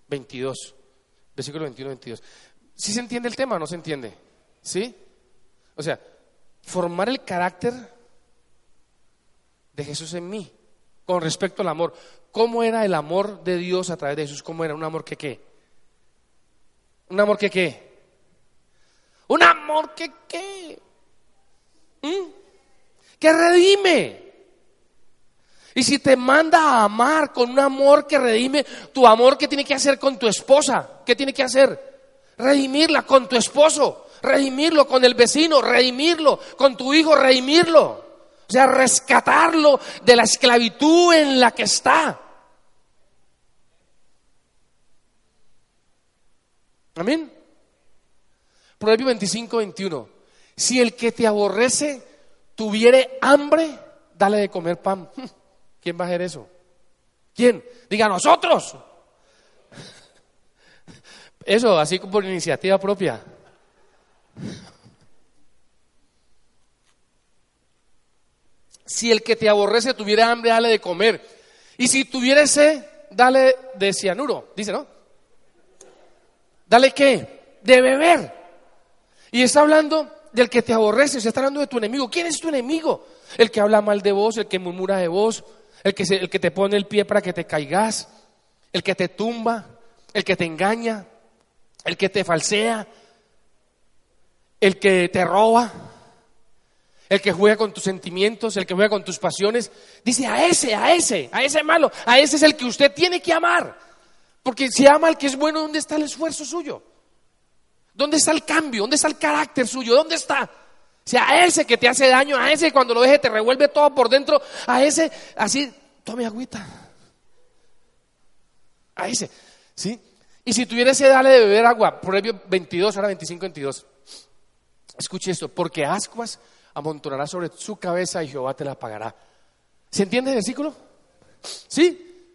22. Versículo 21, 22. ¿Sí se entiende el tema o no se entiende? ¿Sí? O sea, formar el carácter de Jesús en mí con respecto al amor. ¿Cómo era el amor de Dios a través de Jesús? ¿Cómo era un amor que qué? ¿Un amor que qué? Un amor que qué? ¿Mm? Que redime. Y si te manda a amar con un amor que redime, tu amor, ¿qué tiene que hacer con tu esposa? ¿Qué tiene que hacer? Redimirla con tu esposo, redimirlo con el vecino, redimirlo con tu hijo, redimirlo. O sea, rescatarlo de la esclavitud en la que está. Amén. Proverbio 25, 21. Si el que te aborrece tuviere hambre, dale de comer pan. ¿Quién va a hacer eso? ¿Quién? Diga nosotros. Eso, así como por iniciativa propia. Si el que te aborrece tuviera hambre, dale de comer. Y si tuviera sed, dale de cianuro. Dice, ¿no? Dale qué? De beber. Y está hablando del que te aborrece, se está hablando de tu enemigo. ¿Quién es tu enemigo? El que habla mal de vos, el que murmura de vos, el que, el que te pone el pie para que te caigas, el que te tumba, el que te engaña, el que te falsea, el que te roba, el que juega con tus sentimientos, el que juega con tus pasiones. Dice a ese, a ese, a ese malo, a ese es el que usted tiene que amar. Porque si ama al que es bueno, ¿dónde está el esfuerzo suyo? ¿Dónde está el cambio? ¿Dónde está el carácter suyo? ¿Dónde está? Sea, a ese que te hace daño, a ese cuando lo deje te revuelve todo por dentro, a ese, así, tome agüita. A ese, ¿sí? Y si tuviera ese, dale de beber agua. Proverbio 22, ahora 25, 22. Escuche esto, porque ascuas amontonará sobre su cabeza y Jehová te la pagará. ¿Se entiende el versículo? ¿Sí?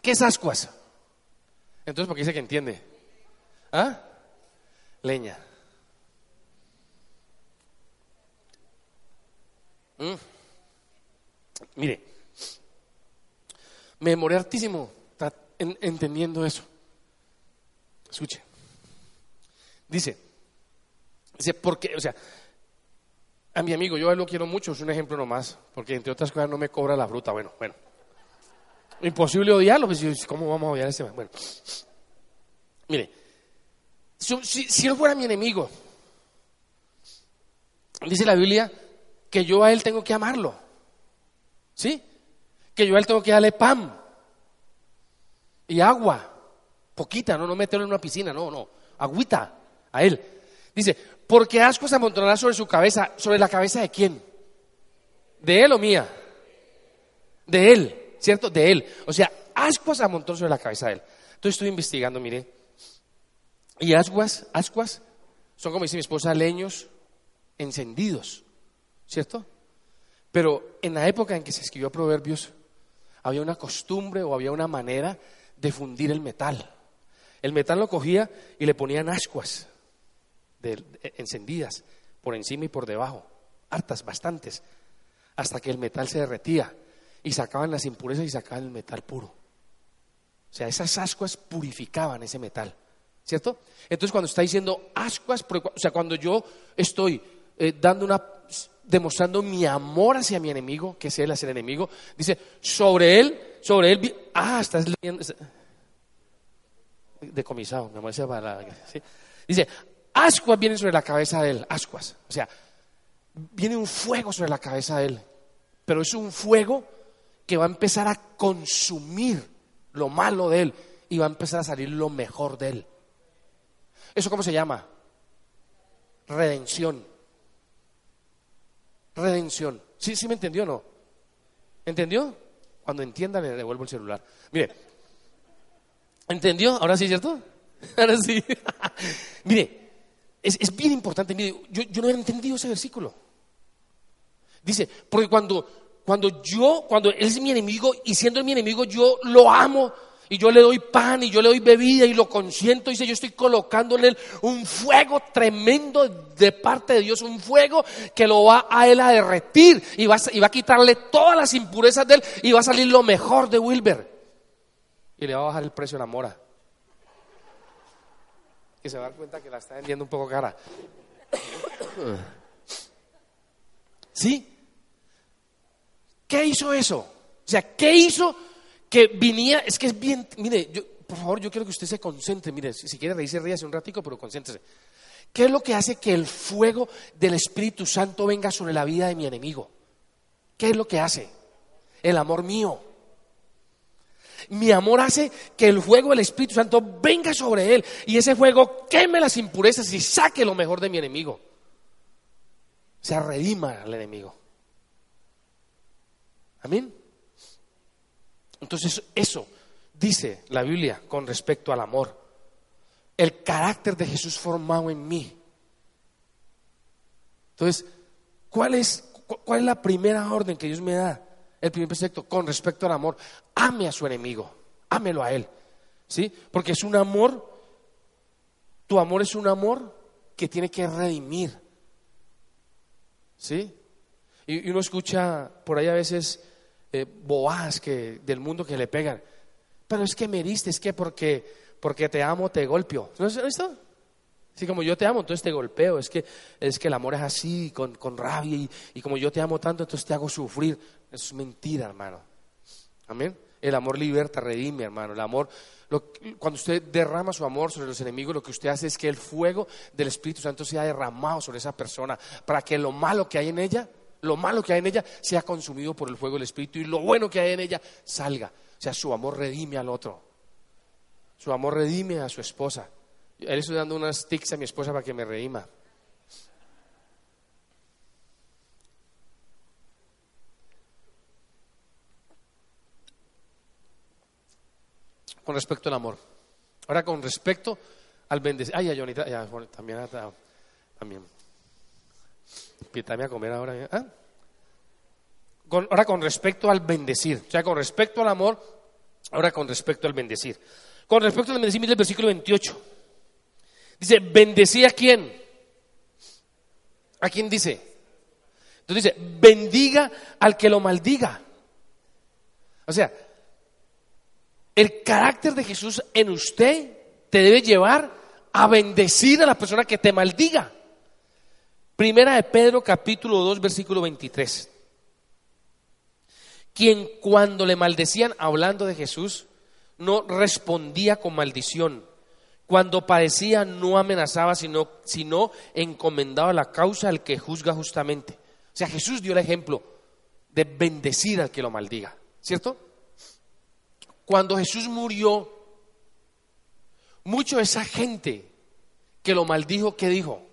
¿Qué es ascuas? Entonces, ¿por qué dice que entiende? ¿Ah? Leña. Mm. Mire, me demoré hartísimo entendiendo eso. Escuche. Dice, dice, porque, o sea, a mi amigo, yo lo quiero mucho, es un ejemplo nomás, porque entre otras cosas no me cobra la fruta. Bueno, bueno. Imposible odiarlo, pues, ¿cómo vamos a odiar a ese? Bueno, mire, si, si él fuera mi enemigo, dice la Biblia que yo a él tengo que amarlo. ¿Sí? Que yo a él tengo que darle pan y agua. Poquita, no, no meterlo en una piscina, no, no. Agüita a él. Dice, porque asco se amontonará sobre su cabeza. ¿Sobre la cabeza de quién? ¿De él o mía? De él, ¿cierto? De él. O sea, ascuas amontonó sobre la cabeza de él. Entonces estoy investigando, mire. Y ascuas, ascuas, son como dice mi esposa, leños encendidos. ¿Cierto? Pero en la época en que se escribió Proverbios, había una costumbre o había una manera de fundir el metal. El metal lo cogía y le ponían ascuas encendidas por encima y por debajo, hartas, bastantes, hasta que el metal se derretía y sacaban las impurezas y sacaban el metal puro. O sea, esas ascuas purificaban ese metal, ¿cierto? Entonces cuando está diciendo ascuas, o sea, cuando yo estoy eh, dando una demostrando mi amor hacia mi enemigo, que es él hacia el enemigo, dice, sobre él, sobre él, ah, estás leyendo, decomisado, parece para, ¿sí? dice, ascuas vienen sobre la cabeza de él, ascuas, o sea, viene un fuego sobre la cabeza de él, pero es un fuego que va a empezar a consumir lo malo de él y va a empezar a salir lo mejor de él. ¿Eso cómo se llama? Redención. Redención. ¿Sí, sí me entendió o no? ¿Entendió? Cuando entienda le devuelvo el celular. Mire, ¿entendió? ¿Ahora sí, cierto? Ahora sí. Mire, es, bien importante. Mire, yo, yo no había entendido ese versículo. Dice, porque cuando, cuando yo, cuando él es mi enemigo y siendo mi enemigo yo lo amo y yo le doy pan y yo le doy bebida y lo consiento, dice, yo estoy colocando en él un fuego tremendo de parte de Dios, un fuego que lo va a él a derretir y va, y va a quitarle todas las impurezas de él y va a salir lo mejor de Wilber. Y le va a bajar el precio de la mora. Y se va a dar cuenta que la está vendiendo un poco cara. ¿Sí? ¿Qué hizo eso? O sea, ¿qué hizo que viniera? Es que es bien, mire, yo, por favor, yo quiero que usted se concentre, mire, si, quiere reírse, ríase un ratico, pero concéntrese. ¿Qué es lo que hace que el fuego del Espíritu Santo venga sobre la vida de mi enemigo? ¿Qué es lo que hace? El amor mío. Mi amor hace que el fuego del Espíritu Santo venga sobre él y ese fuego queme las impurezas y saque lo mejor de mi enemigo. Se redima al enemigo. Amén. Entonces eso dice la Biblia con respecto al amor. El carácter de Jesús formado en mí. Entonces, ¿cuál es, cuál es la primera orden que Dios me da? El primer precepto con respecto al amor. Ame a su enemigo. Ámelo a él. ¿Sí? Porque es un amor, tu amor es un amor que tiene que redimir. ¿Sí? Y, uno escucha por ahí a veces eh, boas que, del mundo que le pegan. Pero es que me heriste, es que porque, porque te amo te golpeo. ¿No es esto? Así como yo te amo, entonces te golpeo. Es que, es que el amor es así, con, con rabia. Y, y, como yo te amo tanto, entonces te hago sufrir. Es mentira, hermano. Amén. El amor liberta, redime, hermano. El amor, cuando usted derrama su amor sobre los enemigos, lo que usted hace es que el fuego del Espíritu Santo sea derramado sobre esa persona para que lo malo que hay en ella lo malo que hay en ella sea consumido por el fuego del Espíritu y lo bueno que hay en ella salga. O sea, su amor redime al otro. Su amor redime a su esposa. Él estoy dando unas tics a mi esposa para que me redima. Con respecto al amor. Ahora con respecto al bendecir. Ay, ya, Jonita, ya, también, también. Invítame a comer ahora. ¿eh? ¿Ah? ahora con respecto al bendecir, o sea, con respecto al amor, ahora con respecto al bendecir. Con respecto al bendecir, mire el versículo 28. Dice, ¿bendecir a quién? ¿A quién dice? Entonces dice, bendiga al que lo maldiga. O sea, el carácter de Jesús en usted te debe llevar a bendecir a la persona que te maldiga. Primera de Pedro capítulo 2 versículo 23. Quien cuando le maldecían hablando de Jesús no respondía con maldición. Cuando padecía no amenazaba, sino, sino encomendaba la causa al que juzga justamente. O sea, Jesús dio el ejemplo de bendecir al que lo maldiga, ¿cierto? Cuando Jesús murió, mucho de esa gente que lo maldijo, ¿qué dijo?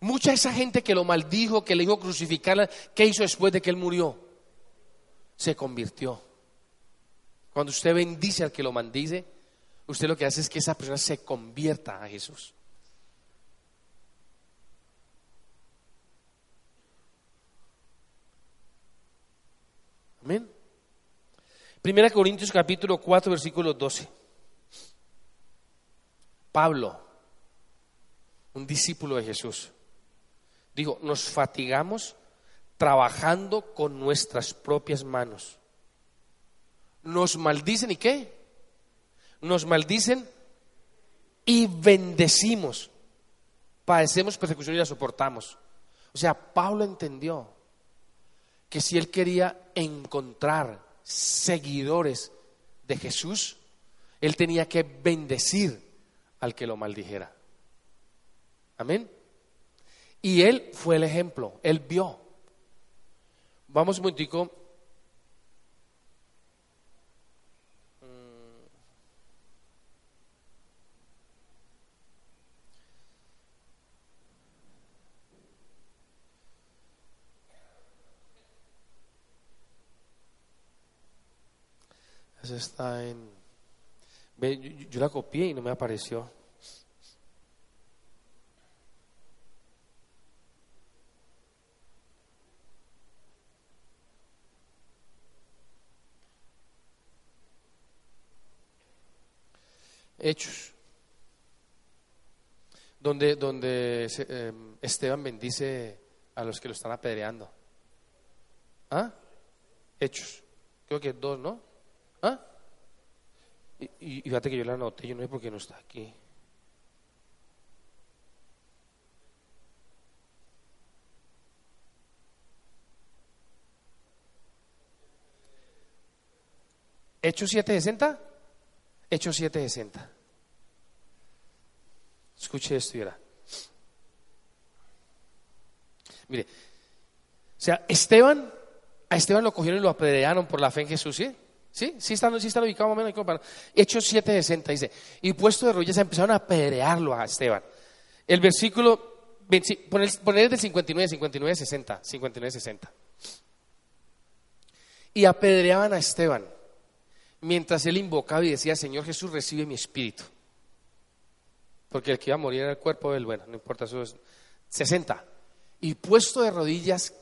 Mucha esa gente que lo maldijo, que le dijo crucificarla, ¿qué hizo después de que él murió? Se convirtió. Cuando usted bendice al que lo maldice, usted lo que hace es que esa persona se convierta a Jesús. Amén. Primera Corintios capítulo 4 versículo 12. Pablo, un discípulo de Jesús, Dijo, nos fatigamos trabajando con nuestras propias manos. Nos maldicen y qué? Nos maldicen y bendecimos. Padecemos persecución y la soportamos. O sea, Pablo entendió que si él quería encontrar seguidores de Jesús, él tenía que bendecir al que lo maldijera. Amén. Y él fue el ejemplo, él vio. Vamos un momentico. Está en... Yo la copié y no me apareció. Hechos, donde, donde eh, Esteban bendice a los que lo están apedreando. ¿Ah? Hechos. Creo que dos, ¿no? ¿Ah? Y, y- y fíjate que yo la anoté, yo no sé por qué no está aquí. Hechos 760. Hechos 760. Escuche esto y verá. Mire, o sea, Esteban, a Esteban lo cogieron y lo apedrearon por la fe en Jesús, ¿sí? ¿Sí? ¿Sí están, sí están ubicados más o menos? Hechos 7.60 dice, y puesto de rodillas empezaron a apedrearlo a Esteban. El versículo, 20 poner, poner del 59, 59, 60, 59, 60. Y apedreaban a Esteban, mientras él invocaba y decía, Señor Jesús, recibe mi espíritu. Porque el que iba a morir era el cuerpo del bueno, no importa, eso es 60. Y puesto de rodillas,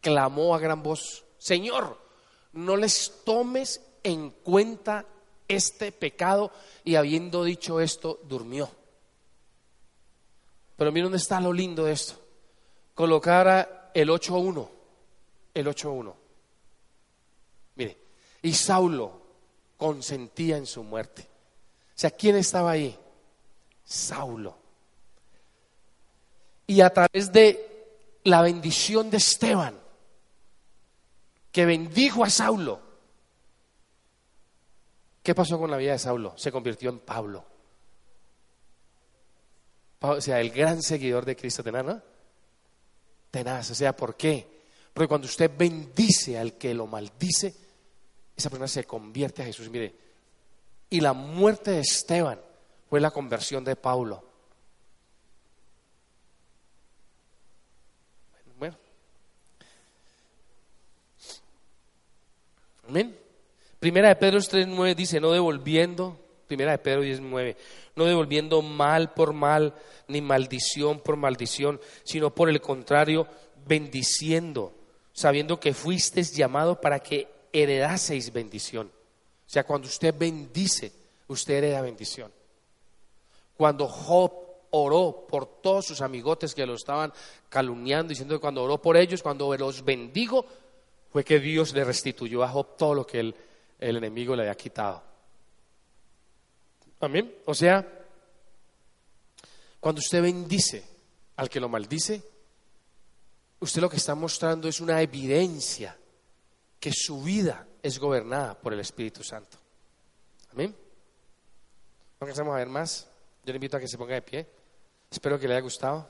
clamó a gran voz, Señor, no les tomes en cuenta este pecado. Y habiendo dicho esto, durmió. Pero mira dónde está lo lindo de esto. Colocara el 8.1. El 8.1. Mire, y Saulo consentía en su muerte. O sea, ¿quién estaba ahí? Saulo. Y a través de la bendición de Esteban, que bendijo a Saulo, ¿qué pasó con la vida de Saulo? Se convirtió en Pablo. Pa- O sea, el gran seguidor de Cristo tenaz. Tenaz, o sea, ¿por qué? Porque cuando usted bendice al que lo maldice, esa persona se convierte a Jesús. Mire, y la muerte de Esteban fue la conversión de Pablo. Bueno, amén. Primera de Pedro 3.9 dice, no devolviendo, primera de Pedro 10.9, no devolviendo mal por mal, ni maldición por maldición, sino por el contrario, bendiciendo, sabiendo que fuisteis llamado para que heredaseis bendición. O sea, cuando usted bendice, usted hereda bendición. Cuando Job oró por todos sus amigotes que lo estaban calumniando, diciendo que cuando oró por ellos, cuando los bendigo, fue que Dios le restituyó a Job todo lo que el, el enemigo le había quitado. Amén. O sea, cuando usted bendice al que lo maldice, usted lo que está mostrando es una evidencia que su vida es gobernada por el Espíritu Santo. Amén. No alcanzamos a ver más. Yo le invito a que se ponga de pie. Espero que le haya gustado.